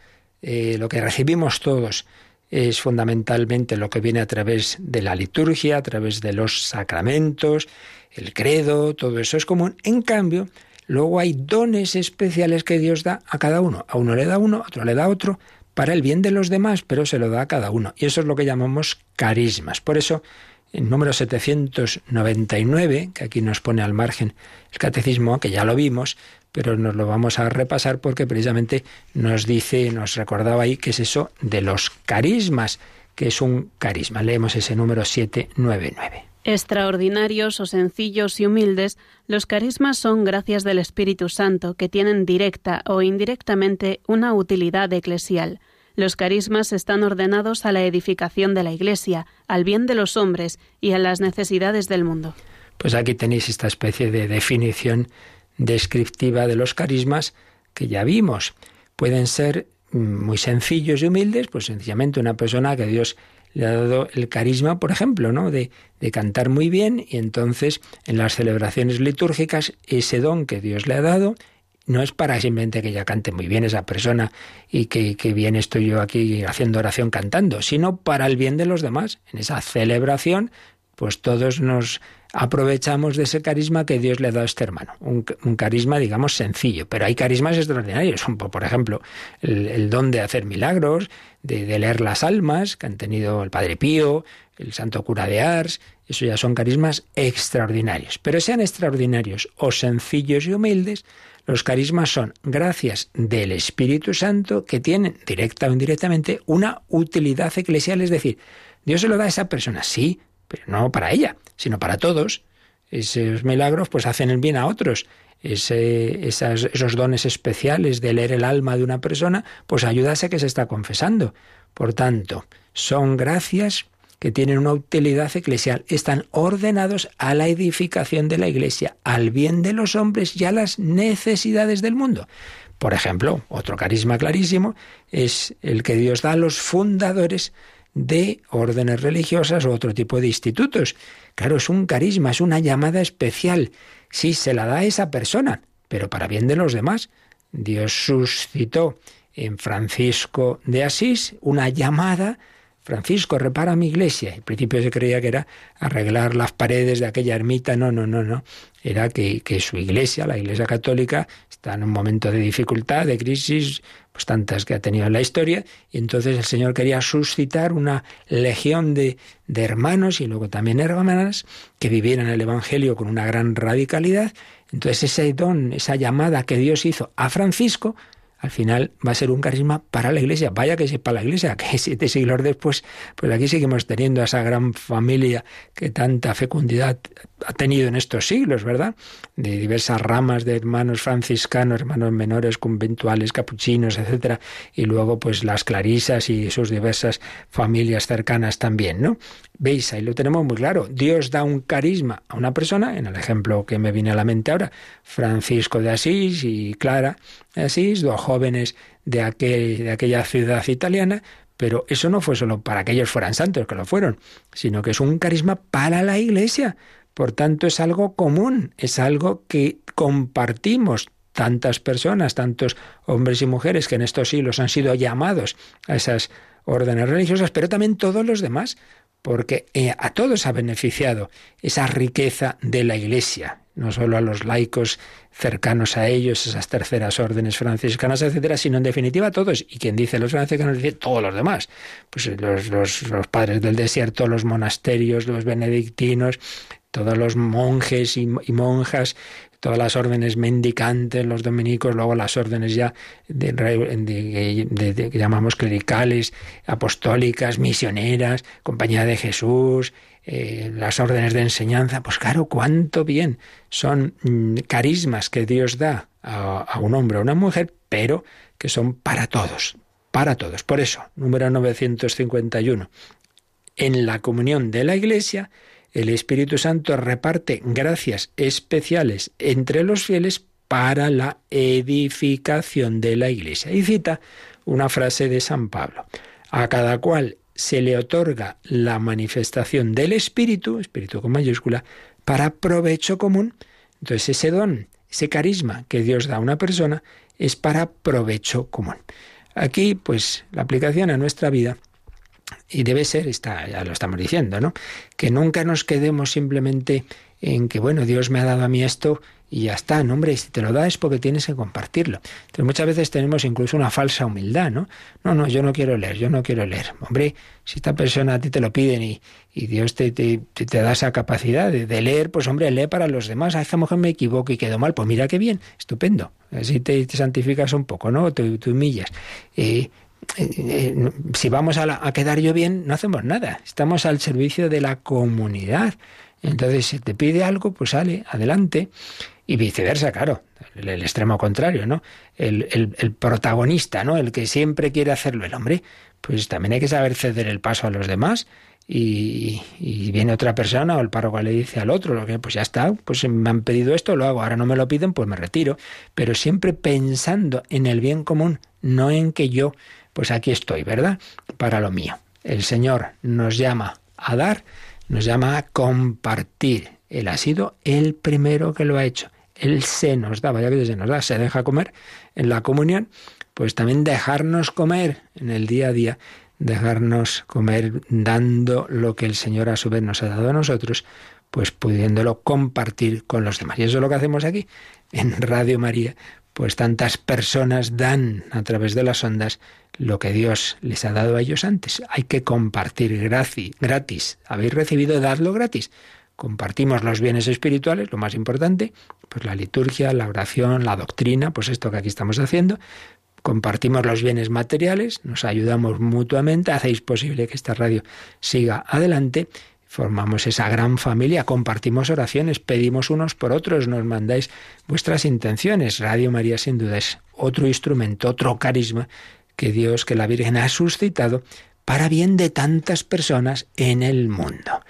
eh, lo que recibimos todos, es fundamentalmente lo que viene a través de la liturgia, a través de los sacramentos, el credo, todo eso es común. En cambio, luego hay dones especiales que Dios da a cada uno. A uno le da uno, a otro le da otro, para el bien de los demás, pero se lo da a cada uno. Y eso es lo que llamamos carismas. Por eso, en número 799, que aquí nos pone al margen el catecismo, que ya lo vimos, pero nos lo vamos a repasar porque precisamente nos dice, nos recordaba ahí que es eso de los carismas, que es un carisma. Leemos ese número 799. Extraordinarios o sencillos y humildes, los carismas son gracias del Espíritu Santo que tienen directa o indirectamente una utilidad eclesial. Los carismas están ordenados a la edificación de la Iglesia, al bien de los hombres y a las necesidades del mundo. Pues aquí tenéis esta especie de definición descriptiva de los carismas que ya vimos. Pueden ser muy sencillos y humildes, pues sencillamente una persona que Dios le ha dado el carisma, por ejemplo, ¿no? De, de, cantar muy bien y entonces en las celebraciones litúrgicas ese don que Dios le ha dado no es para simplemente que ella cante muy bien esa persona y que, que bien estoy yo aquí haciendo oración cantando, sino para el bien de los demás. En esa celebración, pues todos nos aprovechamos de ese carisma que Dios le ha dado a este hermano. Un, carisma, digamos, sencillo, pero hay carismas extraordinarios. Por ejemplo, el, don de hacer milagros, de, leer las almas, que han tenido el Padre Pío, el Santo Cura de Ars. Eso ya son carismas extraordinarios. Pero sean extraordinarios o sencillos y humildes, los carismas son gracias del Espíritu Santo que tienen, directa o indirectamente, una utilidad eclesial. Es decir, Dios se lo da a esa persona, sí, pero no para ella, sino para todos. Esos milagros pues hacen el bien a otros. esos dones especiales de leer el alma de una persona, pues ayudase que se está confesando. Por tanto, son gracias que tienen una utilidad eclesial, están ordenados a la edificación de la Iglesia, al bien de los hombres y a las necesidades del mundo. Por ejemplo, otro carisma clarísimo es el que Dios da a los fundadores de órdenes religiosas u otro tipo de institutos. Claro, es un carisma, es una llamada especial. Sí, se la da a esa persona, pero para bien de los demás. Dios suscitó en Francisco de Asís una llamada Francisco, repara mi iglesia. Al principio se creía que era arreglar las paredes de aquella ermita. No, no, no, no. Era que, su iglesia, la iglesia católica, está en un momento de dificultad, de crisis, pues tantas que ha tenido en la historia, y entonces el Señor quería suscitar una legión de, de hermanos y luego también hermanas que vivieran el Evangelio con una gran radicalidad. Entonces ese don, esa llamada que Dios hizo a Francisco, al final va a ser un carisma para la Iglesia. Vaya que para la Iglesia, que siete siglos después, pues aquí seguimos teniendo a esa gran familia que tanta fecundidad ha tenido en estos siglos, ¿verdad? De diversas ramas de hermanos franciscanos, hermanos menores, conventuales, capuchinos, etcétera, y luego pues las clarisas y sus diversas familias cercanas también, ¿no? Veis, ahí lo tenemos muy claro. Dios da un carisma a una persona, en el ejemplo que me viene a la mente ahora, Francisco de Asís y Clara de Asís, dos jóvenes de, de aquella ciudad italiana, pero eso no fue solo para que ellos fueran santos, que lo fueron, sino que es un carisma para la Iglesia. Por tanto, es algo común, es algo que compartimos tantas personas, tantos hombres y mujeres que en estos siglos han sido llamados a esas órdenes religiosas, pero también todos los demás porque eh, a todos ha beneficiado esa riqueza de la Iglesia, no solo a los laicos cercanos a ellos, esas terceras órdenes franciscanas, etcétera, sino en definitiva a todos. Y quien dice los franciscanos dice todos los demás. Pues los, los, los padres del desierto, los monasterios, los benedictinos, todos los monjes y, monjas, todas las órdenes mendicantes, los dominicos, luego las órdenes ya de, que llamamos clericales, apostólicas, misioneras, compañía de Jesús, eh, las órdenes de enseñanza, pues claro, cuánto bien son mm, carismas que Dios da a, a un hombre o a una mujer, pero que son para todos, para todos. Por eso, número 951, en la comunión de la Iglesia, el Espíritu Santo reparte gracias especiales entre los fieles para la edificación de la Iglesia. Y cita una frase de San Pablo. A cada cual se le otorga la manifestación del Espíritu, Espíritu con mayúscula, para provecho común. Entonces ese don, ese carisma que Dios da a una persona, es para provecho común. Aquí, pues, la aplicación a nuestra vida y debe ser, está, ya lo estamos diciendo, ¿no? Que nunca nos quedemos simplemente en que, bueno, Dios me ha dado a mí esto y ya está, no, hombre, si te lo da es porque tienes que compartirlo. Entonces muchas veces tenemos incluso una falsa humildad, ¿no? No, no, yo no quiero leer, yo no quiero leer. Hombre, si esta persona a ti te lo piden y, y Dios te, te, te, da esa capacidad de, leer, pues hombre, lee para los demás. A esta mujer me equivoco y quedo mal, pues mira qué bien, estupendo. Así te, santificas un poco, ¿no? Te, humillas. Eh, eh, eh, si vamos a, quedar yo bien, no hacemos nada. Estamos al servicio de la comunidad. Entonces, si te pide algo, pues sale, adelante. Y viceversa, claro, el, extremo contrario, ¿no? El, el, protagonista, ¿no? El que siempre quiere hacerlo el hombre, pues también hay que saber ceder el paso a los demás. Y, y, viene otra persona o el párroco le dice al otro, lo que pues ya está, pues me han pedido esto, lo hago, ahora no me lo piden, pues me retiro. Pero siempre pensando en el bien común, no en que yo, pues aquí estoy, ¿verdad? Para lo mío. El Señor nos llama a dar, nos llama a compartir. Él ha sido el primero que lo ha hecho. Él se nos da, vaya que se nos da, se deja comer en la comunión, pues también dejarnos comer en el día a día, dejarnos comer dando lo que el Señor a su vez nos ha dado a nosotros, pues pudiéndolo compartir con los demás. Y eso es lo que hacemos aquí en Radio María, pues tantas personas dan a través de las ondas lo que Dios les ha dado a ellos antes. Hay que compartir gratis. Habéis recibido, dadlo gratis. Compartimos los bienes espirituales, lo más importante, pues la liturgia, la oración, la doctrina, pues esto que aquí estamos haciendo. Compartimos los bienes materiales, nos ayudamos mutuamente, hacéis posible que esta radio siga adelante formamos esa gran familia, compartimos oraciones, pedimos unos por otros, nos mandáis vuestras intenciones. Radio María sin duda es otro instrumento, otro carisma que Dios, que la Virgen ha suscitado para bien de tantas personas en el mundo.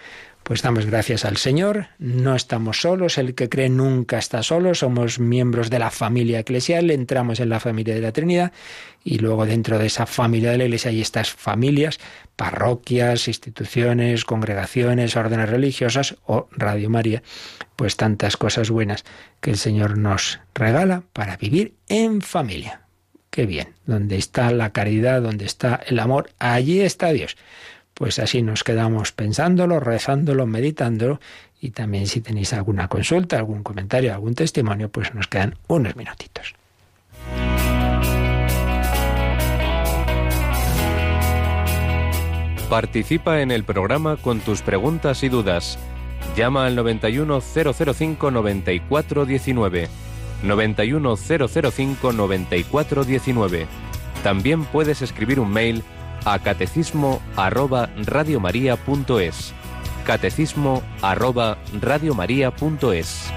Pues damos gracias al Señor, no estamos solos, el que cree nunca está solo, somos miembros de la familia eclesial, entramos en la familia de la Trinidad y luego dentro de esa familia de la Iglesia hay estas familias, parroquias, instituciones, congregaciones, órdenes religiosas o Radio María, pues tantas cosas buenas que el Señor nos regala para vivir en familia. Qué bien, donde está la caridad, donde está el amor, allí está Dios pues así nos quedamos pensándolo, rezándolo, meditándolo y también si tenéis alguna consulta, algún comentario, algún testimonio, pues nos quedan unos minutitos. Participa en el programa con tus preguntas y dudas. Llama al 91005 9419. 91005 9419. También puedes escribir un mail a catecismo arroba radiomaria.es. Catecismo arroba radiomaria.es.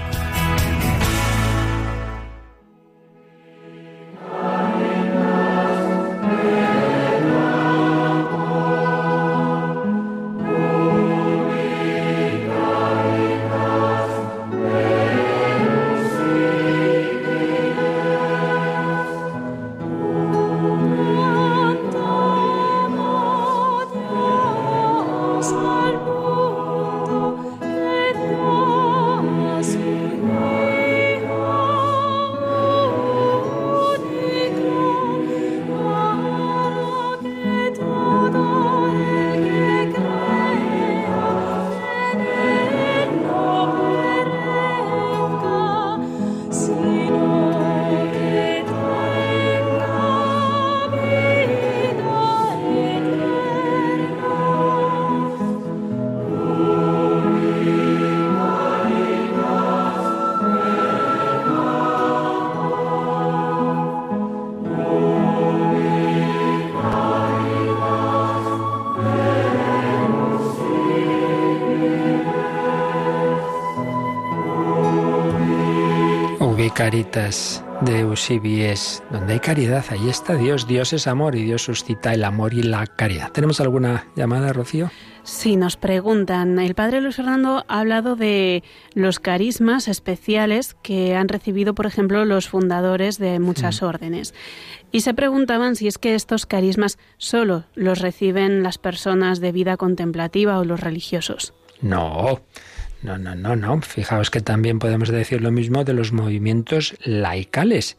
Caritas de Eusibies, donde hay caridad, ahí está Dios, Dios es amor y Dios suscita el amor y la caridad. ¿Tenemos alguna llamada, Rocío? Sí, nos preguntan. El padre Luis Fernando ha hablado de los carismas especiales que han recibido, por ejemplo, los fundadores de muchas órdenes. Y se preguntaban si es que estos carismas solo los reciben las personas de vida contemplativa o los religiosos. No, no, no, no, no. Fijaos que también podemos decir lo mismo de los movimientos laicales.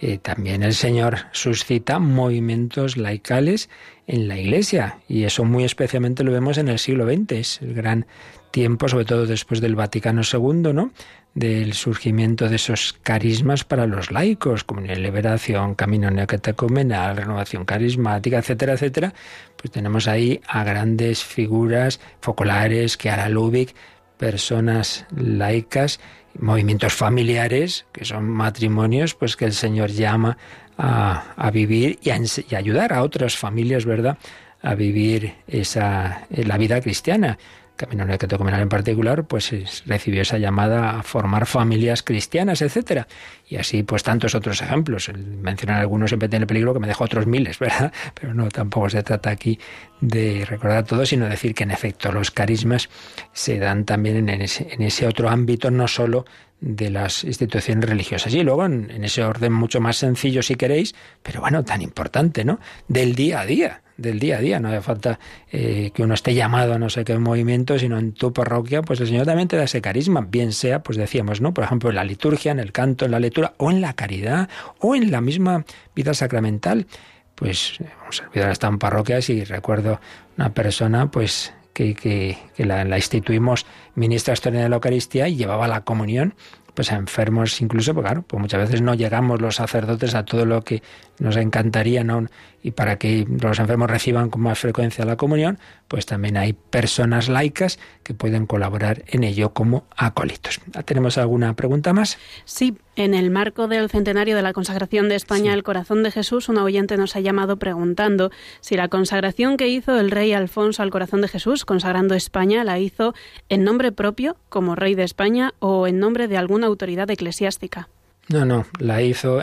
eh, también el Señor suscita movimientos laicales en la Iglesia y eso muy especialmente lo vemos en el siglo XX, es el gran tiempo, sobre todo después del Vaticano II, ¿no? del surgimiento de esos carismas para los laicos, como en liberación, camino neocatecumenal, renovación carismática, etcétera, etcétera, pues tenemos ahí a grandes figuras focolares, Chiara Lubick, personas laicas, movimientos familiares, que son matrimonios, pues que el Señor llama a, vivir y a, y a ayudar a otras familias, ¿verdad?, a vivir esa, la vida cristiana. El que en particular, pues recibió esa llamada a formar familias cristianas, etcétera. Y así, pues tantos otros ejemplos. El mencionar algunos siempre tiene peligro que me dejo otros miles, ¿verdad? Pero no, tampoco se trata aquí de recordar todo, sino decir que en efecto los carismas se dan también en ese, en ese otro ámbito, no solo de las instituciones religiosas. Y luego, en, ese orden mucho más sencillo, si queréis, pero bueno, tan importante, ¿no? Del día a día del día a día. No hace falta eh, que uno esté llamado a no sé qué movimiento, sino en tu parroquia, pues el Señor también te da ese carisma, bien sea, pues decíamos, ¿no? Por ejemplo, en la liturgia, en el canto, en la lectura, o en la caridad, o en la misma vida sacramental. Pues hemos olvidado estar en parroquias y recuerdo una persona, pues que, que, la, la, instituimos ministra externa de la Eucaristía y llevaba la comunión pues a enfermos incluso, porque claro, pues muchas veces no llegamos los sacerdotes a todo lo que nos encantaría, ¿no? Y para que los enfermos reciban con más frecuencia la comunión, pues también hay personas laicas que pueden colaborar en ello como acólitos. ¿Tenemos alguna pregunta más? Sí, en el marco del centenario de la consagración de España al corazón de Jesús, un oyente nos ha llamado preguntando si la consagración que hizo el rey Alfonso al corazón de Jesús, consagrando España, la hizo en nombre propio, como rey de España, o en nombre de alguna autoridad eclesiástica. No, no, la hizo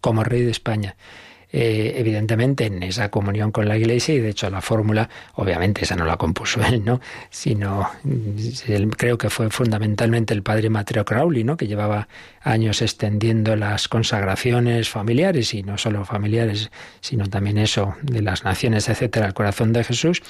como rey de España. Eh, evidentemente en esa comunión con la Iglesia y de hecho la fórmula, obviamente esa no la compuso él, ¿no? Sino creo que fue fundamentalmente el padre Mateo Crowley, ¿no? Que llevaba años extendiendo las consagraciones familiares y no solo familiares, sino también eso de las naciones, etcétera, al corazón de Jesús.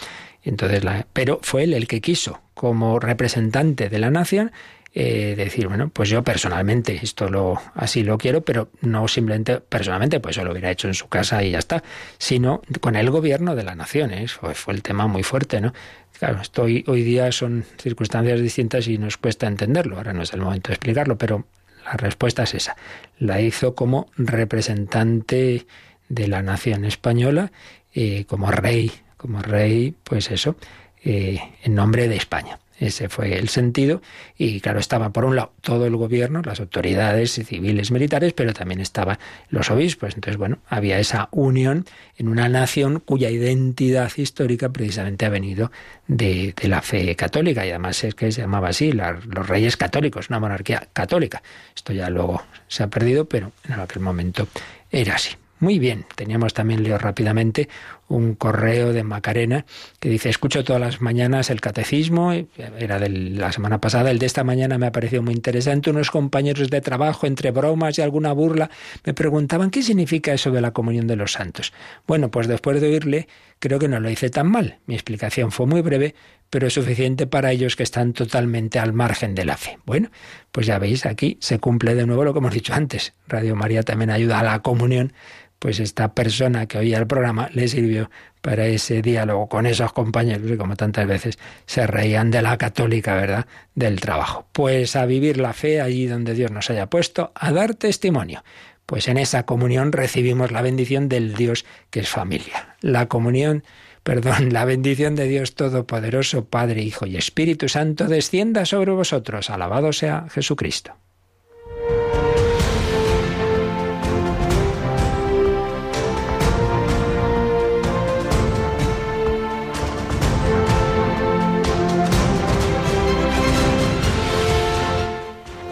entonces pero fue él el que quiso, como representante de la nación, eh, decir, bueno, pues yo personalmente esto lo así lo quiero, pero no simplemente personalmente, pues yo lo hubiera hecho en su casa y ya está, sino con el gobierno de la nación. ¿eh? Fue, fue el tema muy fuerte, ¿no? Claro, esto hoy, hoy día son circunstancias distintas y nos cuesta entenderlo. Ahora no es el momento de explicarlo, pero la respuesta es esa. La hizo como representante de la nación española, eh, como rey, como rey, pues eso, en nombre de España. Ese fue el sentido. Y claro, estaba por un lado todo el gobierno, las autoridades civiles, militares, pero también estaban los obispos. Entonces, bueno, había esa unión en una nación cuya identidad histórica precisamente ha venido de, la fe católica. Y además es que se llamaba así, los reyes católicos, una monarquía católica. Esto ya luego se ha perdido, pero en aquel momento era así. Muy bien, teníamos también, leo rápidamente, un correo de Macarena que dice, escucho todas las mañanas el catecismo, era de la semana pasada, el de esta mañana me ha parecido muy interesante, unos compañeros de trabajo, entre bromas y alguna burla, me preguntaban qué significa eso de la comunión de los santos. Bueno, pues después de oírle, creo que no lo hice tan mal. Mi explicación fue muy breve, pero es suficiente para ellos que están totalmente al margen de la fe. Bueno, pues ya veis, aquí se cumple de nuevo lo que hemos dicho antes. Radio María también ayuda a la comunión pues esta persona que oía el programa le sirvió para ese diálogo con esos compañeros y como tantas veces se reían de la católica, ¿verdad?, del trabajo. Pues a vivir la fe allí donde Dios nos haya puesto, a dar testimonio. Pues en esa comunión recibimos la bendición del Dios que es familia. La comunión, perdón, la bendición de Dios Todopoderoso, Padre, Hijo y Espíritu Santo, descienda sobre vosotros. Alabado sea Jesucristo.